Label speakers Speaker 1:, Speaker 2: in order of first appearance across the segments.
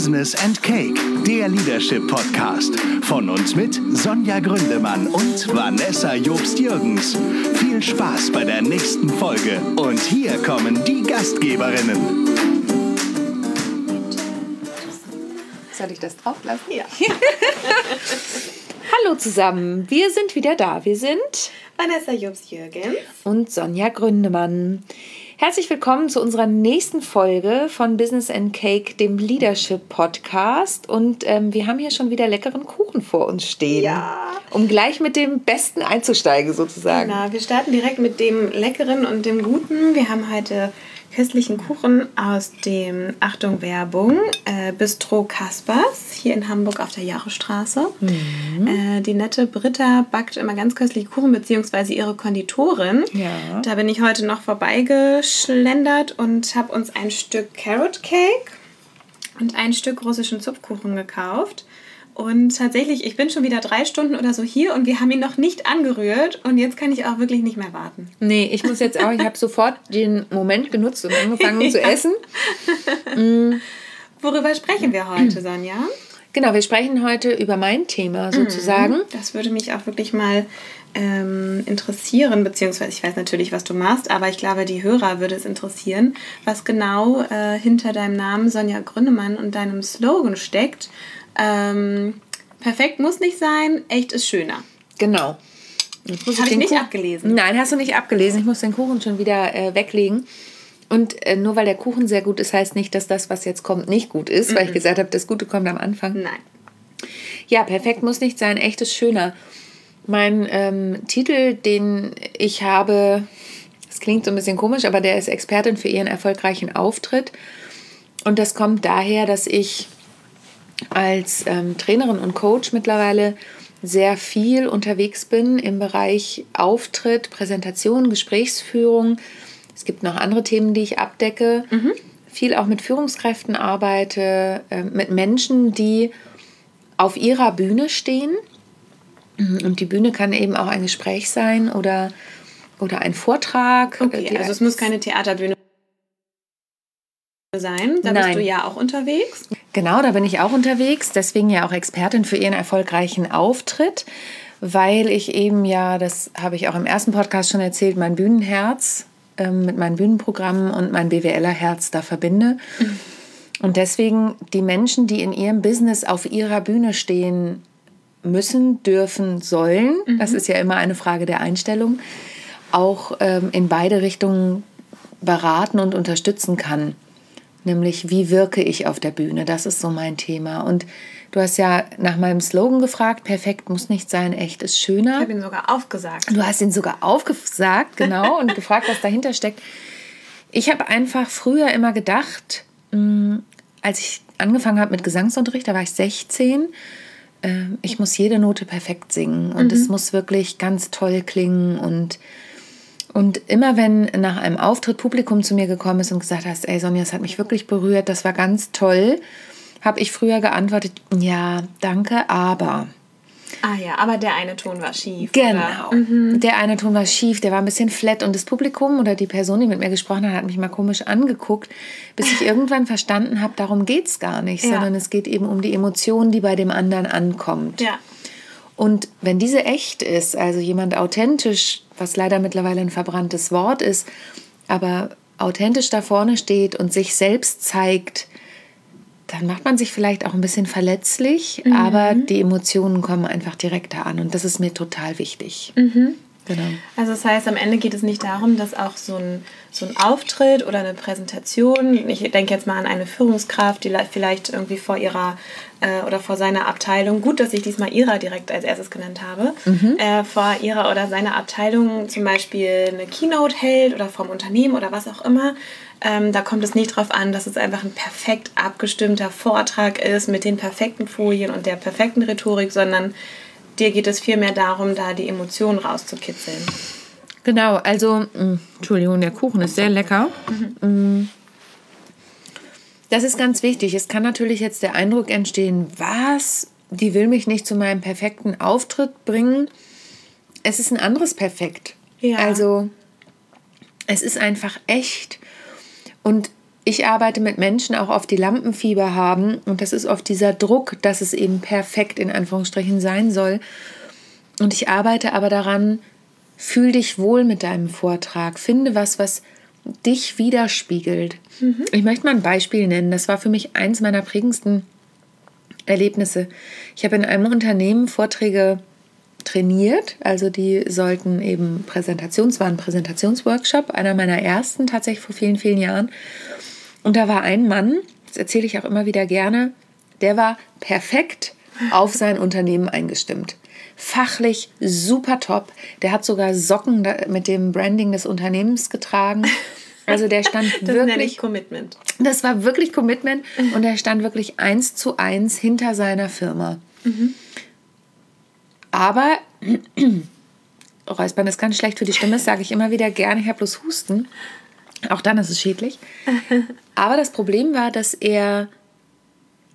Speaker 1: Business and Cake, der Leadership Podcast. Von uns mit Sonja Gründemann und Vanessa Jobst-Jürgens. Viel Spaß bei der nächsten Folge. Und hier kommen die Gastgeberinnen.
Speaker 2: Soll ich das drauf lassen?
Speaker 3: Ja.
Speaker 2: Hallo zusammen, wir sind wieder da. Wir sind
Speaker 3: Vanessa Jobs-Jürgens.
Speaker 2: und Sonja Gründemann. Herzlich willkommen zu unserer nächsten Folge von Business and Cake, dem Leadership Podcast. Und ähm, wir haben hier schon wieder leckeren Kuchen vor uns stehen.
Speaker 3: Ja.
Speaker 2: Um gleich mit dem Besten einzusteigen, sozusagen.
Speaker 3: Na, wir starten direkt mit dem Leckeren und dem Guten. Wir haben heute köstlichen Kuchen aus dem, Achtung Werbung, äh, Bistro Kaspers hier in Hamburg auf der Jahrestraße. Äh, die nette Britta backt immer ganz köstliche Kuchen, beziehungsweise ihre Konditorin.
Speaker 2: Ja.
Speaker 3: Da bin ich heute noch vorbeigeschlendert und habe uns ein Stück Carrot Cake und ein Stück russischen Zupfkuchen gekauft. Und tatsächlich, ich bin schon wieder drei Stunden oder so hier und wir haben ihn noch nicht angerührt und jetzt kann ich auch wirklich nicht mehr warten.
Speaker 2: Nee, ich muss jetzt auch, ich habe sofort den Moment genutzt und angefangen zu
Speaker 3: Ja.
Speaker 2: essen.
Speaker 3: Worüber sprechen wir heute, Sonja?
Speaker 2: Genau, wir sprechen heute über mein Thema sozusagen.
Speaker 3: Das würde mich auch wirklich mal ähm, interessieren, beziehungsweise ich weiß natürlich, was du machst, aber ich glaube, die Hörer würde es interessieren, was genau äh, hinter deinem Namen Sonja Gründemann und deinem Slogan steckt. Ähm, perfekt muss nicht sein, echt ist schöner.
Speaker 2: Genau.
Speaker 3: Habe ich
Speaker 2: den
Speaker 3: nicht
Speaker 2: Kuchen-
Speaker 3: abgelesen.
Speaker 2: Nein, hast du nicht abgelesen. Ich muss den Kuchen schon wieder äh, weglegen. Und äh, nur weil der Kuchen sehr gut ist, heißt nicht, dass das, was jetzt kommt, nicht gut ist, weil ich gesagt habe, das Gute kommt am Anfang.
Speaker 3: Nein.
Speaker 2: Ja, perfekt muss nicht sein, echt ist schöner. Mein ähm, Titel, den ich habe, das klingt so ein bisschen komisch, aber der ist Expertin für ihren erfolgreichen Auftritt. Und das kommt daher, dass ich als ähm, Trainerin und Coach mittlerweile sehr viel unterwegs bin im Bereich Auftritt, Präsentation, Gesprächsführung. Es gibt noch andere Themen, die ich abdecke. Viel auch mit Führungskräften arbeite, äh, mit Menschen, die auf ihrer Bühne stehen. Und die Bühne kann eben auch ein Gespräch sein oder, oder ein Vortrag.
Speaker 3: Okay,
Speaker 2: Die-
Speaker 3: also es muss keine Theaterbühne sein. Da
Speaker 2: Nein.
Speaker 3: bist du ja auch unterwegs.
Speaker 2: Genau, da bin ich auch unterwegs, deswegen ja auch Expertin für ihren erfolgreichen Auftritt, weil ich eben ja, das habe ich auch im ersten Podcast schon erzählt, mein Bühnenherz ähm, mit meinen Bühnenprogrammen und mein BWLer-Herz da verbinde. Und deswegen die Menschen, die in ihrem Business auf ihrer Bühne stehen müssen, dürfen, sollen, das ist ja immer eine Frage der Einstellung, auch ähm, in beide Richtungen beraten und unterstützen kann. Nämlich, wie wirke ich auf der Bühne? Das ist so mein Thema. Und du hast ja nach meinem Slogan gefragt, perfekt muss nicht sein, echt ist
Speaker 3: Ich
Speaker 2: schöner.
Speaker 3: habe ihn sogar aufgesagt.
Speaker 2: Du hast ihn sogar aufgesagt, genau, und gefragt, was dahinter steckt. Ich habe einfach früher immer gedacht, mh, als ich angefangen habe mit Gesangsunterricht, da war ich 16, äh, ich muss jede Note perfekt singen und es muss wirklich ganz toll klingen und und immer wenn nach einem Auftritt Publikum zu mir gekommen ist und gesagt hast, ey Sonja, das hat mich wirklich berührt, das war ganz toll, habe ich früher geantwortet, ja, danke, aber.
Speaker 3: Ah ja, aber der eine Ton war schief.
Speaker 2: Genau.
Speaker 3: Oder?
Speaker 2: Der eine Ton war schief, der war ein bisschen flat und das Publikum oder die Person, die mit mir gesprochen hat, hat mich mal komisch angeguckt, bis ich irgendwann verstanden habe, darum geht es gar nicht,
Speaker 3: Ja.
Speaker 2: sondern es geht eben um die Emotion, die bei dem anderen ankommt.
Speaker 3: Ja.
Speaker 2: Und wenn diese echt ist, also jemand authentisch, was leider mittlerweile ein verbranntes Wort ist, aber authentisch da vorne steht und sich selbst zeigt, dann macht man sich vielleicht auch ein bisschen verletzlich, aber die Emotionen kommen einfach direkter an und das ist mir total wichtig. Genau.
Speaker 3: Also das heißt, am Ende geht es nicht darum, dass auch so ein, so ein Auftritt oder eine Präsentation, ich denke jetzt mal an eine Führungskraft, die vielleicht irgendwie vor ihrer äh, oder vor seiner Abteilung, gut, dass ich diesmal ihrer direkt als erstes genannt habe, äh, vor ihrer oder seiner Abteilung zum Beispiel eine Keynote hält oder vom Unternehmen oder was auch immer. Ähm, da kommt es nicht darauf an, dass es einfach ein perfekt abgestimmter Vortrag ist mit den perfekten Folien und der perfekten Rhetorik, sondern dir geht es vielmehr darum, da die Emotionen rauszukitzeln.
Speaker 2: Genau, also, mh, Entschuldigung, der Kuchen ist sehr lecker. Mm. Das ist ganz wichtig. Es kann natürlich jetzt der Eindruck entstehen, was, die will mich nicht zu meinem perfekten Auftritt bringen. Es ist ein anderes Perfekt.
Speaker 3: Ja.
Speaker 2: Also, es ist einfach echt. Und ich arbeite mit Menschen auch oft die Lampenfieber haben und das ist oft dieser Druck, dass es eben perfekt in Anführungsstrichen sein soll. Und ich arbeite aber daran, fühl dich wohl mit deinem Vortrag, finde was, was dich widerspiegelt. Mhm. Ich möchte mal ein Beispiel nennen. Das war für mich eins meiner prägendsten Erlebnisse. Ich habe in einem Unternehmen Vorträge trainiert, also die sollten eben Präsentations, war ein Präsentationsworkshop, einer meiner ersten tatsächlich vor vielen, vielen Jahren. Und da war ein Mann, das erzähle ich auch immer wieder gerne, der war perfekt auf sein Unternehmen eingestimmt. Fachlich super top. Der hat sogar Socken mit dem Branding des Unternehmens getragen. Also der stand
Speaker 3: das
Speaker 2: wirklich.
Speaker 3: Commitment.
Speaker 2: Das war wirklich Commitment und er stand wirklich eins zu eins hinter seiner Firma. Mhm. Aber Räuspern ist ganz schlecht für die Stimme, das sage ich immer wieder gerne. Ich habe bloß Husten. Auch dann ist es schädlich. Aber das Problem war, dass er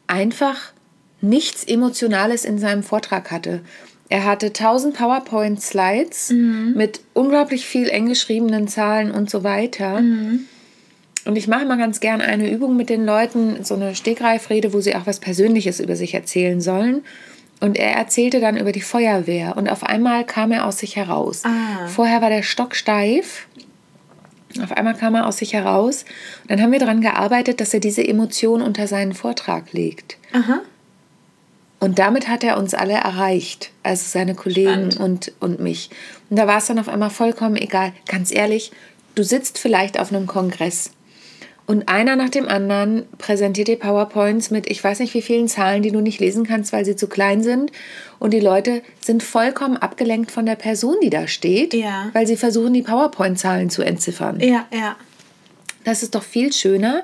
Speaker 2: einfach nichts Emotionales in seinem Vortrag hatte. Er hatte 1000 PowerPoint-Slides mhm. mit unglaublich viel eng geschriebenen Zahlen und so weiter. Mhm. Und ich mache immer ganz gern eine Übung mit den Leuten, so eine Stegreifrede, wo sie auch was Persönliches über sich erzählen sollen. Und er erzählte dann über die Feuerwehr und auf einmal kam er aus sich heraus. Ah. Vorher war der Stock steif auf einmal kam er aus sich heraus. Und dann haben wir daran gearbeitet, dass er diese Emotion unter seinen Vortrag legt. Aha. Und damit hat er uns alle erreicht, also seine Kollegen und, und mich. Und da war es dann auf einmal vollkommen egal. Ganz ehrlich, du sitzt vielleicht auf einem Kongress und einer nach dem anderen präsentiert dir PowerPoints mit ich weiß nicht wie vielen Zahlen, die du nicht lesen kannst, weil sie zu klein sind. Und die Leute sind vollkommen abgelenkt von der Person, die da steht, ja. weil sie versuchen, die PowerPoint-Zahlen zu entziffern.
Speaker 3: Ja, ja.
Speaker 2: Das ist doch viel schöner,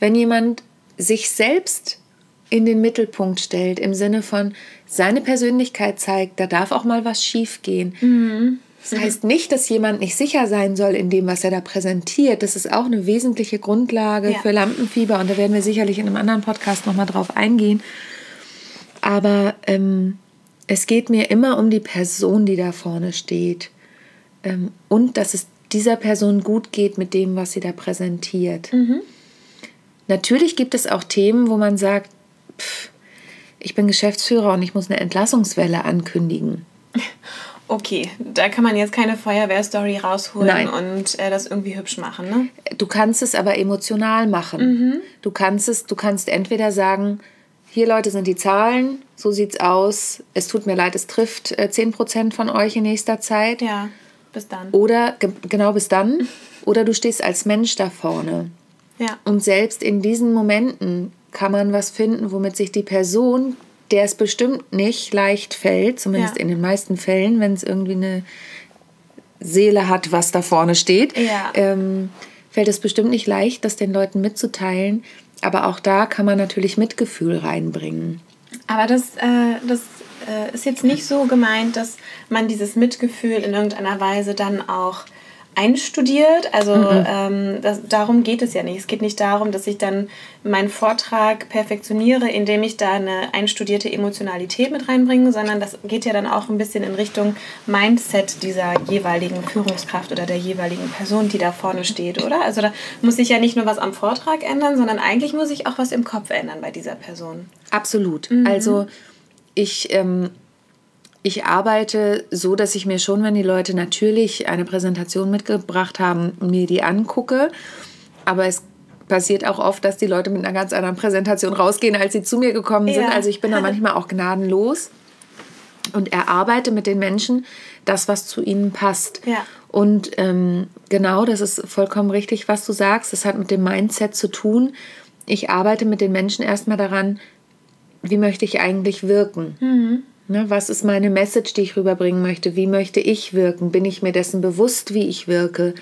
Speaker 2: wenn jemand sich selbst in den Mittelpunkt stellt, im Sinne von seine Persönlichkeit zeigt, da darf auch mal was schief gehen. Mhm. Das heißt nicht, dass jemand nicht sicher sein soll in dem, was er da präsentiert. Das ist auch eine wesentliche Grundlage ja. für Lampenfieber und da werden wir sicherlich in einem anderen Podcast nochmal drauf eingehen. Aber ähm, es geht mir immer um die Person, die da vorne steht ähm, und dass es dieser Person gut geht mit dem, was sie da präsentiert. Mhm. Natürlich gibt es auch Themen, wo man sagt, pff, ich bin Geschäftsführer und ich muss eine Entlassungswelle ankündigen.
Speaker 3: Okay, da kann man jetzt keine Feuerwehrstory rausholen Nein. und äh, das irgendwie hübsch machen, ne?
Speaker 2: Du kannst es aber emotional machen. Mhm. Du kannst es, du kannst entweder sagen, hier Leute sind die Zahlen, so sieht's aus. Es tut mir leid, es trifft äh, 10% von euch in nächster Zeit.
Speaker 3: Ja, bis dann.
Speaker 2: Oder genau bis dann. Oder du stehst als Mensch da vorne.
Speaker 3: Ja.
Speaker 2: Und selbst in diesen Momenten kann man was finden, womit sich die Person, der es bestimmt nicht leicht fällt, zumindest ja. in den meisten Fällen, wenn es irgendwie eine Seele hat, was da vorne steht,
Speaker 3: ja.
Speaker 2: ähm, fällt es bestimmt nicht leicht, das den Leuten mitzuteilen. Aber auch da kann man natürlich Mitgefühl reinbringen.
Speaker 3: Aber das, äh, das äh, ist jetzt nicht so gemeint, dass man dieses Mitgefühl in irgendeiner Weise dann auch einstudiert. Also mhm. ähm, das, darum geht es ja nicht. Es geht nicht darum, dass ich dann meinen Vortrag perfektioniere, indem ich da eine einstudierte Emotionalität mit reinbringe, sondern das geht ja dann auch ein bisschen in Richtung Mindset dieser jeweiligen Führungskraft oder der jeweiligen Person, die da vorne steht, oder? Also da muss sich ja nicht nur was am Vortrag ändern, sondern eigentlich muss ich auch was im Kopf ändern bei dieser Person.
Speaker 2: Absolut. Mhm. Also ich ähm, ich arbeite so, dass ich mir schon, wenn die Leute natürlich eine Präsentation mitgebracht haben, mir die angucke. Aber es passiert auch oft, dass die Leute mit einer ganz anderen Präsentation rausgehen, als sie zu mir gekommen sind. Ja. Also ich bin da manchmal auch gnadenlos und erarbeite mit den Menschen das, was zu ihnen passt.
Speaker 3: Ja.
Speaker 2: Und ähm, genau, das ist vollkommen richtig, was du sagst. Das hat mit dem Mindset zu tun. Ich arbeite mit den Menschen erstmal daran, wie möchte ich eigentlich wirken.
Speaker 3: Mhm.
Speaker 2: Ne, was ist meine Message, die ich rüberbringen möchte? Wie möchte ich wirken? Bin ich mir dessen bewusst, wie ich wirke?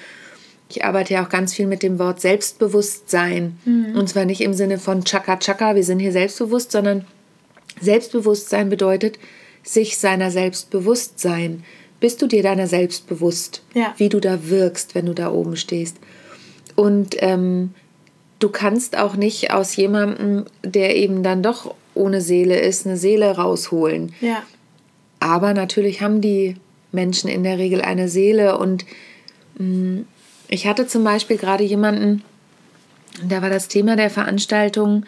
Speaker 2: Ich arbeite ja auch ganz viel mit dem Wort Selbstbewusstsein. Mhm. Und zwar nicht im Sinne von Chaka Chaka, wir sind hier selbstbewusst, sondern Selbstbewusstsein bedeutet, sich seiner selbst bewusst sein. Bist du dir deiner selbst bewusst,
Speaker 3: ja.
Speaker 2: wie du da wirkst, wenn du da oben stehst? Und ähm, du kannst auch nicht aus jemandem, der eben dann doch ohne Seele ist, eine Seele rausholen.
Speaker 3: Ja.
Speaker 2: Aber natürlich haben die Menschen in der Regel eine Seele und mh, mm, ich hatte zum Beispiel gerade jemanden, Da war das Thema der Veranstaltung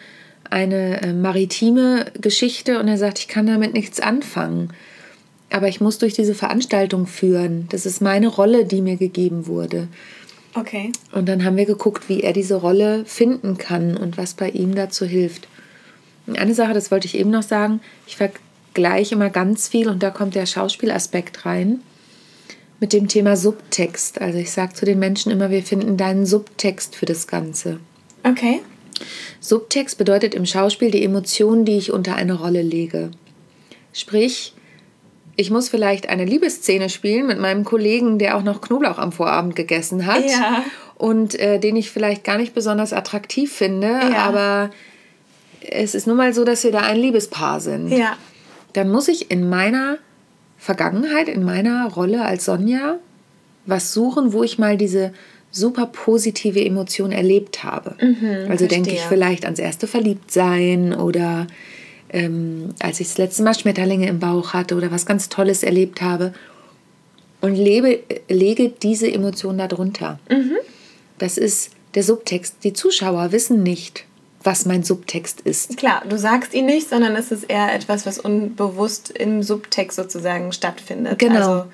Speaker 2: eine äh, maritime Geschichte und er sagt, ich kann damit nichts anfangen. Aber ich muss durch diese Veranstaltung führen. Das ist meine Rolle, die mir gegeben wurde.
Speaker 3: Okay.
Speaker 2: Und dann haben wir geguckt, wie er diese Rolle finden kann und was bei ihm dazu hilft. Eine Sache, das wollte ich eben noch sagen, ich vergleiche immer ganz viel und da kommt der Schauspielaspekt rein mit dem Thema Subtext. Also ich sage zu den Menschen immer, wir finden deinen Subtext für das Ganze.
Speaker 3: Okay.
Speaker 2: Subtext bedeutet im Schauspiel die Emotionen, die ich unter eine Rolle lege. Sprich, ich muss vielleicht eine Liebesszene spielen mit meinem Kollegen, der auch noch Knoblauch am Vorabend gegessen hat
Speaker 3: Ja.
Speaker 2: und äh, den ich vielleicht gar nicht besonders attraktiv finde,
Speaker 3: Ja.
Speaker 2: aber es ist nun mal so, dass wir da ein Liebespaar sind.
Speaker 3: Ja.
Speaker 2: Dann muss ich in meiner Vergangenheit, in meiner Rolle als Sonja, was suchen, wo ich mal diese super positive Emotion erlebt habe. also denke ich vielleicht ans erste Verliebtsein oder ähm, als ich das letzte Mal Schmetterlinge im Bauch hatte oder was ganz Tolles erlebt habe und lebe, lege diese Emotion darunter. Das ist der Subtext. Die Zuschauer wissen nicht, was mein Subtext ist.
Speaker 3: Klar, du sagst ihn nicht, sondern es ist eher etwas, was unbewusst im Subtext sozusagen stattfindet.
Speaker 2: Genau.
Speaker 3: Also,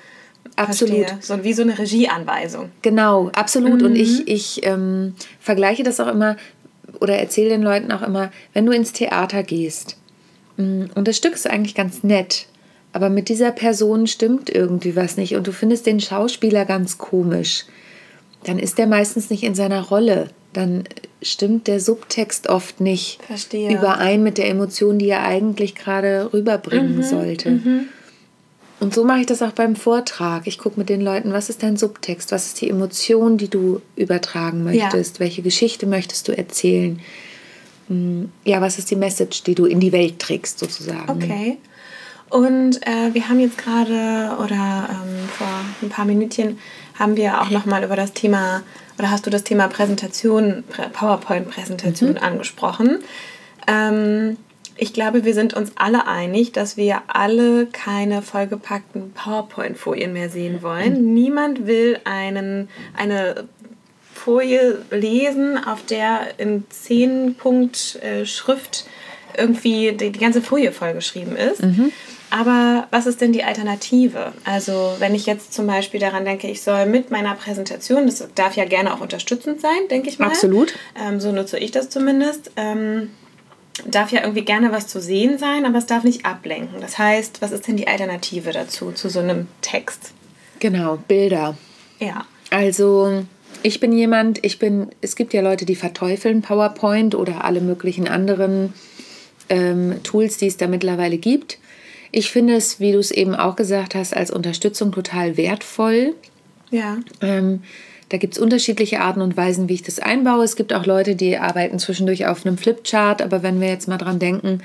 Speaker 2: Absolut.
Speaker 3: verstehe. So wie so eine Regieanweisung.
Speaker 2: Genau, absolut. Und ich, ich ähm, vergleiche das auch immer oder erzähle den Leuten auch immer, wenn du ins Theater gehst mm, und das Stück ist eigentlich ganz nett, aber mit dieser Person stimmt irgendwie was nicht und du findest den Schauspieler ganz komisch, dann ist der meistens nicht in seiner Rolle. Dann stimmt der Subtext oft nicht
Speaker 3: Verstehe.
Speaker 2: überein mit der Emotion, die er eigentlich gerade rüberbringen sollte. Und so mache ich das auch beim Vortrag. Ich gucke mit den Leuten, was ist dein Subtext? Was ist die Emotion, die du übertragen möchtest? Welche Geschichte möchtest du erzählen? Hm, Ja, was ist die Message, die du in die Welt trägst, sozusagen?
Speaker 3: Okay. Und äh, wir haben jetzt gerade oder ähm, vor ein paar Minütchen haben wir auch noch mal über das Thema oder hast du das Thema Präsentation, Prä- PowerPoint-Präsentation angesprochen. Ähm, ich glaube, wir sind uns alle einig, dass wir alle keine vollgepackten PowerPoint-Folien mehr sehen wollen. Niemand will einen, eine Folie lesen, auf der in 10 Punkt äh, Schrift irgendwie die, die ganze Folie vollgeschrieben ist. Aber was ist denn die Alternative? Also wenn ich jetzt zum Beispiel daran denke, ich soll mit meiner Präsentation, das darf ja gerne auch unterstützend sein, denke ich mal.
Speaker 2: Absolut.
Speaker 3: Ähm, so nutze ich das zumindest. Ähm, darf ja irgendwie gerne was zu sehen sein, aber es darf nicht ablenken. Das heißt, was ist denn die Alternative dazu, zu so einem Text?
Speaker 2: Genau, Bilder.
Speaker 3: Ja.
Speaker 2: Also, ich bin jemand, ich bin, es gibt ja Leute, die verteufeln PowerPoint oder alle möglichen anderen ähm, Tools, die es da mittlerweile gibt. Ich finde es, wie du es eben auch gesagt hast, als Unterstützung total wertvoll.
Speaker 3: Ja.
Speaker 2: Ähm, da gibt es unterschiedliche Arten und Weisen, wie ich das einbaue. Es gibt auch Leute, die arbeiten zwischendurch auf einem Flipchart, aber wenn wir jetzt mal dran denken,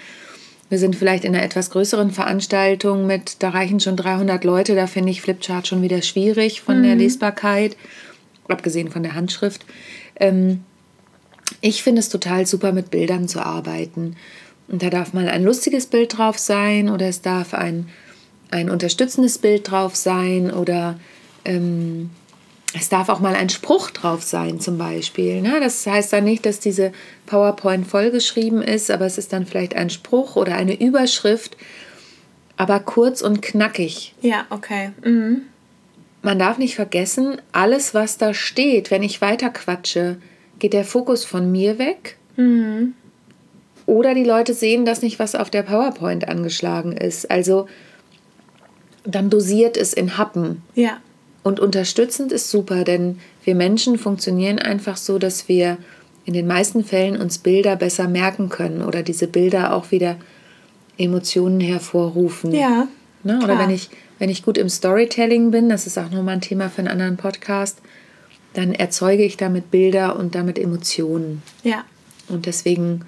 Speaker 2: wir sind vielleicht in einer etwas größeren Veranstaltung mit, da reichen schon 300 Leute, da finde ich Flipchart schon wieder schwierig von der Lesbarkeit, abgesehen von der Handschrift. Ähm, ich finde es total super, mit Bildern zu arbeiten. Und da darf mal ein lustiges Bild drauf sein oder es darf ein, ein unterstützendes Bild drauf sein oder ähm, es darf auch mal ein Spruch drauf sein, zum Beispiel. Ne? Das heißt dann nicht, dass diese PowerPoint vollgeschrieben ist, aber es ist dann vielleicht ein Spruch oder eine Überschrift, aber kurz und knackig.
Speaker 3: Ja, okay. Mhm.
Speaker 2: Man darf nicht vergessen, alles, was da steht, wenn ich weiter quatsche, geht der Fokus von mir weg. Oder die Leute sehen das nicht, was auf der PowerPoint angeschlagen ist. Also dann dosiert es in Happen.
Speaker 3: Ja.
Speaker 2: Und unterstützend ist super, denn wir Menschen funktionieren einfach so, dass wir in den meisten Fällen uns Bilder besser merken können oder diese Bilder auch wieder Emotionen hervorrufen.
Speaker 3: Ja.
Speaker 2: Ne? Oder
Speaker 3: klar.
Speaker 2: wenn ich, wenn ich gut im Storytelling bin, das ist auch nochmal ein Thema für einen anderen Podcast, dann erzeuge ich damit Bilder und damit Emotionen.
Speaker 3: Ja.
Speaker 2: Und deswegen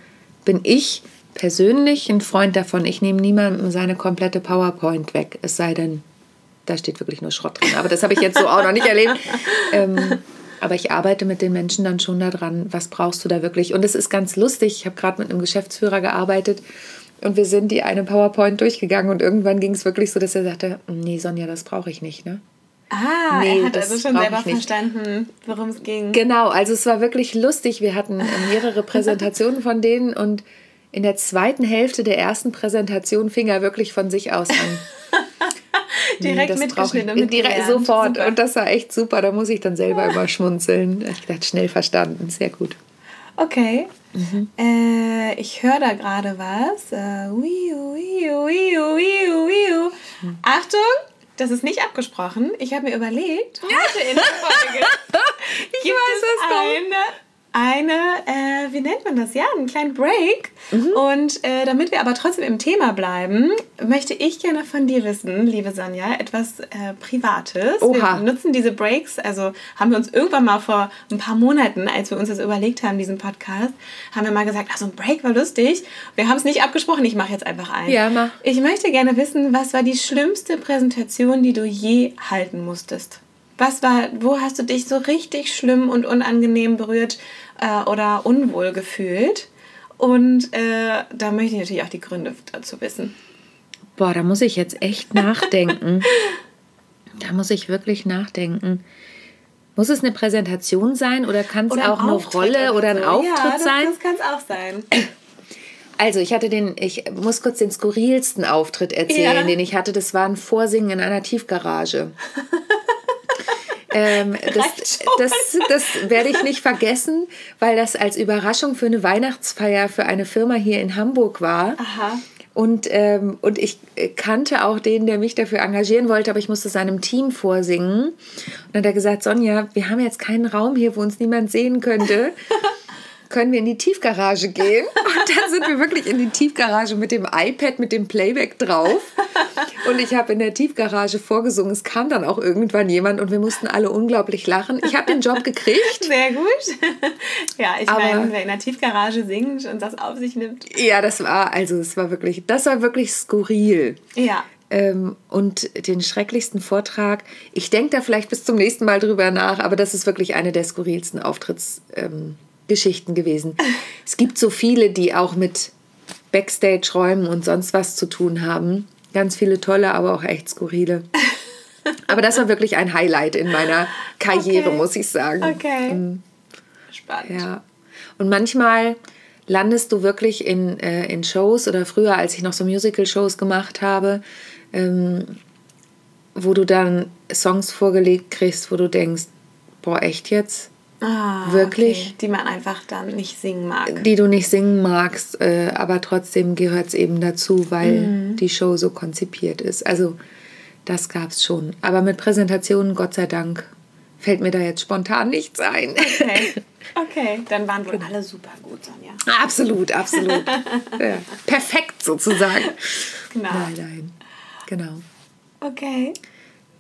Speaker 2: bin ich persönlich ein Freund davon. Ich nehme niemandem seine komplette PowerPoint weg, es sei denn, da steht wirklich nur Schrott drin. Aber das habe ich jetzt so auch noch nicht erlebt. Ähm, aber ich arbeite mit den Menschen dann schon daran, was brauchst du da wirklich. Und es ist ganz lustig. Ich habe gerade mit einem Geschäftsführer gearbeitet und wir sind die eine PowerPoint durchgegangen und irgendwann ging es wirklich so, dass er sagte, nee, Sonja, das brauche ich nicht. Ne?
Speaker 3: Ah, nee, er hat also schon selber verstanden, worum es ging.
Speaker 2: Genau, also es war wirklich lustig. Wir hatten mehrere Präsentationen von denen und in der zweiten Hälfte der ersten Präsentation fing er wirklich von sich aus an. direkt nee, mitgeschnitten. Direkt, sofort. Super. Und das war echt super. Da muss ich dann selber immer schmunzeln. Ich dachte, schnell verstanden. Sehr gut.
Speaker 3: Okay. Mhm. Äh, ich höre da gerade was. Äh, wiu, wiu, wiu. Mhm. Achtung, das ist nicht abgesprochen. Ich habe mir überlegt, heute in der Folge ich gibt weiß, es eine eine, äh, wie nennt man das? Ja, einen kleinen Break. Mhm. Und äh, damit wir aber trotzdem im Thema bleiben, möchte ich gerne von dir wissen, liebe Sonja, etwas äh, Privates. Oha. Wir nutzen diese Breaks, also haben wir uns irgendwann mal vor ein paar Monaten, als wir uns das überlegt haben, diesen Podcast, haben wir mal gesagt, ach, so ein Break war lustig. Wir haben es nicht abgesprochen, ich mache jetzt einfach ein. Ja, mach. Ich möchte gerne wissen, was war die schlimmste Präsentation, die du je halten musstest? Was war, wo hast du dich so richtig schlimm und unangenehm berührt äh, oder unwohl gefühlt? Und äh, da möchte ich natürlich auch die Gründe dazu wissen.
Speaker 2: Boah, da muss ich jetzt echt nachdenken. da muss ich wirklich nachdenken. Muss es eine Präsentation sein oder kann es auch eine Rolle oder, ein so. Auftritt ja, das, sein?
Speaker 3: Das kann es auch sein.
Speaker 2: Also ich hatte den, ich muss kurz den skurrilsten Auftritt erzählen, ja. den ich hatte. Das war ein Vorsingen in einer Tiefgarage. Ähm, das, das, das werde ich nicht vergessen, weil das als Überraschung für eine Weihnachtsfeier für eine Firma hier in Hamburg war. Aha. Und, ähm, und ich kannte auch den, der mich dafür engagieren wollte, aber ich musste seinem Team vorsingen. Und dann hat er gesagt, Sonja, wir haben jetzt keinen Raum hier, wo uns niemand sehen könnte. können wir in die Tiefgarage gehen? Und dann sind wir wirklich in die Tiefgarage mit dem iPad, mit dem Playback drauf. Und ich habe in der Tiefgarage vorgesungen. Es kam dann auch irgendwann jemand und wir mussten alle unglaublich lachen. Ich habe den Job gekriegt.
Speaker 3: Sehr gut. Ja, ich meine, wer in der Tiefgarage singt und das auf sich nimmt.
Speaker 2: Ja, das war, also es war wirklich, das war wirklich skurril. Ja. Ähm, und den schrecklichsten Vortrag. Ich denke da vielleicht bis zum nächsten Mal drüber nach, aber das ist wirklich eine der skurrilsten Auftritts. Ähm, gewesen. Es gibt so viele, die auch mit Backstage-Räumen und sonst was zu tun haben. Ganz viele tolle, aber auch echt skurrile. Aber das war wirklich ein Highlight in meiner Karriere, okay. muss ich sagen. Okay. Mhm. Spannend. Ja. Und manchmal landest du wirklich in, äh, in Shows oder früher, als ich noch so Musical-Shows gemacht habe, ähm, wo du dann Songs vorgelegt kriegst, wo du denkst, boah, echt jetzt?
Speaker 3: Ah, wirklich. Okay. Die man einfach dann nicht singen mag.
Speaker 2: Die du nicht singen magst, äh, aber trotzdem gehört es eben dazu, weil mhm. die Show so konzipiert ist. Also das gab es schon. Aber mit Präsentationen, Gott sei Dank, fällt mir da jetzt spontan nichts ein.
Speaker 3: Okay, okay. dann waren wohl alle super gut, Sonja.
Speaker 2: Absolut, absolut. ja. Perfekt sozusagen. Genau. Nein, nein. Genau.
Speaker 3: Okay.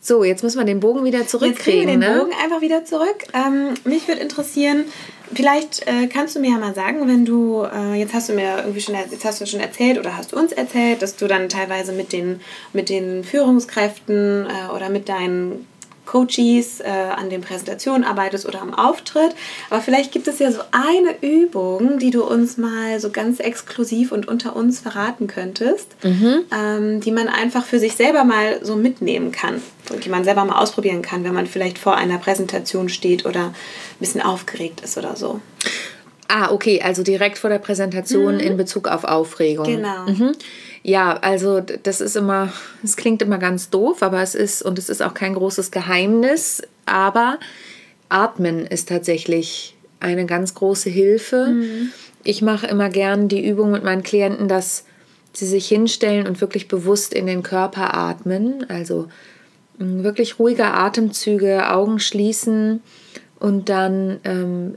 Speaker 2: So, jetzt müssen wir den Bogen wieder zurückkriegen.
Speaker 3: Jetzt den ne? Bogen einfach wieder zurück. Ähm, mich würde interessieren, vielleicht äh, kannst du mir ja mal sagen, wenn du, äh, jetzt hast du mir irgendwie schon, jetzt hast du schon erzählt oder hast du uns erzählt, dass du dann teilweise mit den, mit den Führungskräften äh, oder mit deinen Coaches äh, an den Präsentationen arbeitest oder am Auftritt. Aber vielleicht gibt es ja so eine Übung, die du uns mal so ganz exklusiv und unter uns verraten könntest, mhm. ähm, die man einfach für sich selber mal so mitnehmen kann und die man selber mal ausprobieren kann, wenn man vielleicht vor einer Präsentation steht oder ein bisschen aufgeregt ist oder so.
Speaker 2: Ah, okay, also direkt vor der Präsentation mhm. in Bezug auf Aufregung. Genau. Mhm. Ja, also das ist immer, es klingt immer ganz doof, aber es ist, und es ist auch kein großes Geheimnis, aber Atmen ist tatsächlich eine ganz große Hilfe. Mhm. Ich mache immer gern die Übung mit meinen Klienten, dass sie sich hinstellen und wirklich bewusst in den Körper atmen. Also wirklich ruhige Atemzüge, Augen schließen und dann ähm,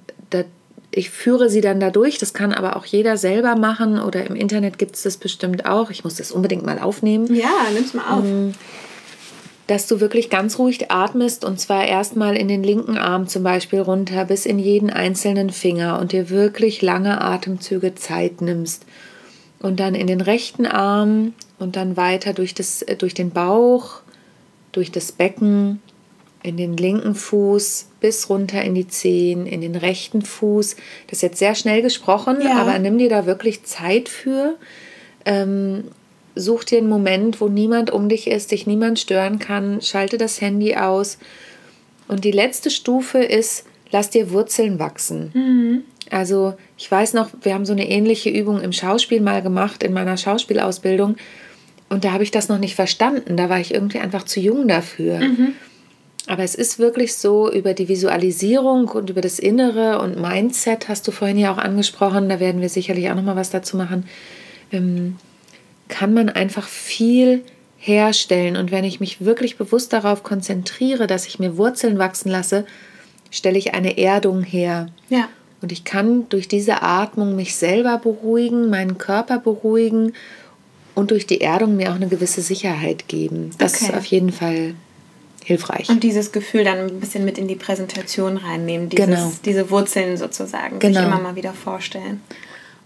Speaker 2: ich führe sie dann dadurch. Das kann aber auch jeder selber machen oder im Internet gibt es das bestimmt auch. Ich muss das unbedingt mal aufnehmen.
Speaker 3: Ja, nimm's mal auf. Ähm,
Speaker 2: dass du wirklich ganz ruhig atmest und zwar erstmal in den linken Arm zum Beispiel runter bis in jeden einzelnen Finger und dir wirklich lange Atemzüge Zeit nimmst. Und dann in den rechten Arm und dann weiter durch, das, äh, durch den Bauch, durch das Becken, in den linken Fuß bis runter in die Zehen, in den rechten Fuß. Das ist jetzt sehr schnell gesprochen, ja. aber nimm dir da wirklich Zeit für. Ähm, such dir einen Moment, wo niemand um dich ist, dich niemand stören kann, schalte das Handy aus. Und die letzte Stufe ist, lass dir Wurzeln wachsen. Also ich weiß noch, wir haben so eine ähnliche Übung im Schauspiel mal gemacht, in meiner Schauspielausbildung. Und da habe ich das noch nicht verstanden. Da war ich irgendwie einfach zu jung dafür. Aber es ist wirklich so, über die Visualisierung und über das Innere und Mindset hast du vorhin ja auch angesprochen, da werden wir sicherlich auch nochmal was dazu machen, ähm, kann man einfach viel herstellen. Und wenn ich mich wirklich bewusst darauf konzentriere, dass ich mir Wurzeln wachsen lasse, stelle ich eine Erdung her.
Speaker 3: Ja.
Speaker 2: Und ich kann durch diese Atmung mich selber beruhigen, meinen Körper beruhigen und durch die Erdung mir auch eine gewisse Sicherheit geben. Das
Speaker 3: Okay.
Speaker 2: ist auf jeden Fall hilfreich.
Speaker 3: Und dieses Gefühl dann ein bisschen mit in die Präsentation reinnehmen. Dieses,
Speaker 2: Genau.
Speaker 3: Diese Wurzeln sozusagen
Speaker 2: Genau.
Speaker 3: sich immer mal wieder vorstellen.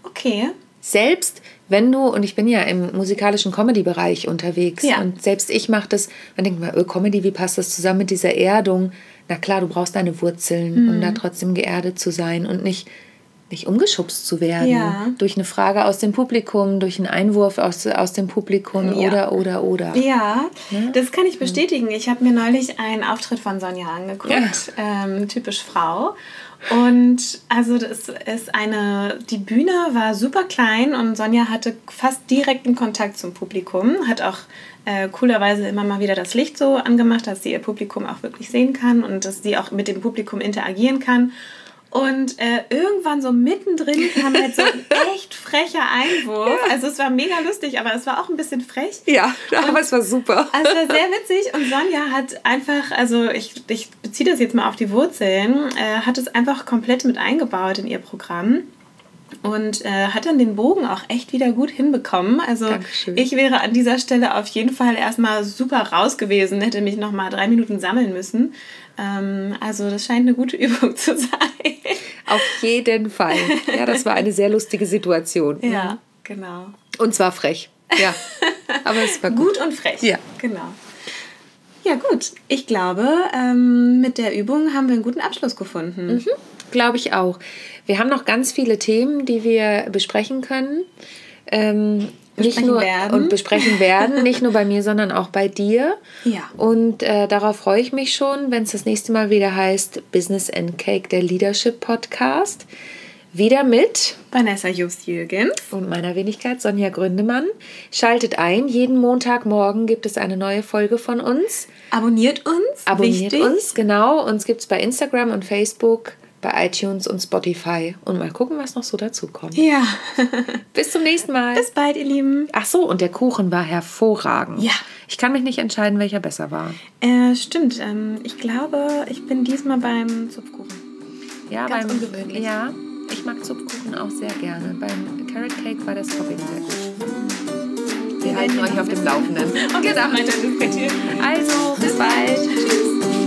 Speaker 3: Okay.
Speaker 2: selbst wenn du, und ich bin ja im musikalischen Comedy-Bereich unterwegs,
Speaker 3: Ja.
Speaker 2: und selbst ich mache das, man denkt mal, öh, Comedy, wie passt das zusammen mit dieser Erdung? Na klar, du brauchst deine Wurzeln,
Speaker 3: Mhm.
Speaker 2: um da trotzdem geerdet zu sein und nicht, nicht umgeschubst zu werden.
Speaker 3: Ja.
Speaker 2: Durch eine Frage aus dem Publikum, durch einen Einwurf aus, aus dem Publikum
Speaker 3: Ja.
Speaker 2: oder, oder, oder.
Speaker 3: Ja,
Speaker 2: Ne?
Speaker 3: das kann ich bestätigen. Ich habe mir neulich einen Auftritt von Sonja angeguckt, ähm, typisch Frau. Und also das ist eine, die Bühne war super klein und Sonja hatte fast direkten Kontakt zum Publikum, hat auch äh, coolerweise immer mal wieder das Licht so angemacht, dass sie ihr Publikum auch wirklich sehen kann und dass sie auch mit dem Publikum interagieren kann. Und äh, irgendwann so mittendrin kam halt so ein echt frecher Einwurf. Also es war mega lustig, aber es war auch ein bisschen frech.
Speaker 2: Ja, aber es war super.
Speaker 3: Also es war sehr witzig und Sonja hat einfach, also ich, ich beziehe das jetzt mal auf die Wurzeln, äh, hat es einfach komplett mit eingebaut in ihr Programm und äh, hat dann den Bogen auch echt wieder gut hinbekommen. Also
Speaker 2: Dankeschön.
Speaker 3: ich wäre an dieser Stelle auf jeden Fall erstmal super raus gewesen, hätte mich nochmal drei Minuten sammeln müssen. Ähm, also das scheint eine gute Übung zu sein.
Speaker 2: Auf jeden Fall. Ja, das war eine sehr lustige Situation.
Speaker 3: ja, genau.
Speaker 2: Und zwar frech. Ja. Aber es war gut.
Speaker 3: Gut und frech.
Speaker 2: Ja.
Speaker 3: Genau. Ja, gut. Ich glaube, ähm, mit der Übung haben wir einen guten Abschluss gefunden.
Speaker 2: Mhm. Glaube ich auch. Wir haben noch ganz viele Themen, die wir besprechen können. Ähm, nicht
Speaker 3: Besprechen
Speaker 2: nur
Speaker 3: werden.
Speaker 2: und besprechen werden, nicht nur bei mir, sondern auch bei dir.
Speaker 3: Ja.
Speaker 2: Und äh, darauf freue ich mich schon, wenn es das nächste Mal wieder heißt Business and Cake, der Leadership Podcast. Wieder mit
Speaker 3: Vanessa Just-Jürgens.
Speaker 2: und meiner Wenigkeit Sonja Gründemann. Schaltet ein, jeden Montagmorgen gibt es eine neue Folge von uns.
Speaker 3: Abonniert uns.
Speaker 2: Abonniert
Speaker 3: Wichtig.
Speaker 2: uns, genau. Uns gibt es bei Instagram und Facebook, bei iTunes und Spotify. Und mal gucken, was noch so dazu kommt.
Speaker 3: Ja.
Speaker 2: Bis zum nächsten Mal.
Speaker 3: Bis bald, ihr Lieben.
Speaker 2: Ach so, und der Kuchen war hervorragend.
Speaker 3: Ja.
Speaker 2: Ich kann mich nicht entscheiden, welcher besser war.
Speaker 3: Äh, stimmt. Ähm, ich glaube, ich bin diesmal beim Zupfkuchen.
Speaker 2: Ja,
Speaker 3: Ganz
Speaker 2: beim,
Speaker 3: ungewöhnlich.
Speaker 2: Ja, ich mag Zupfkuchen auch sehr gerne. Beim Carrot Cake war das Topping sehr gut. Wir halten euch auf dem Laufenden.
Speaker 3: Okay, genau. weiter diskutieren.
Speaker 2: Also, bis bald. Tschüss.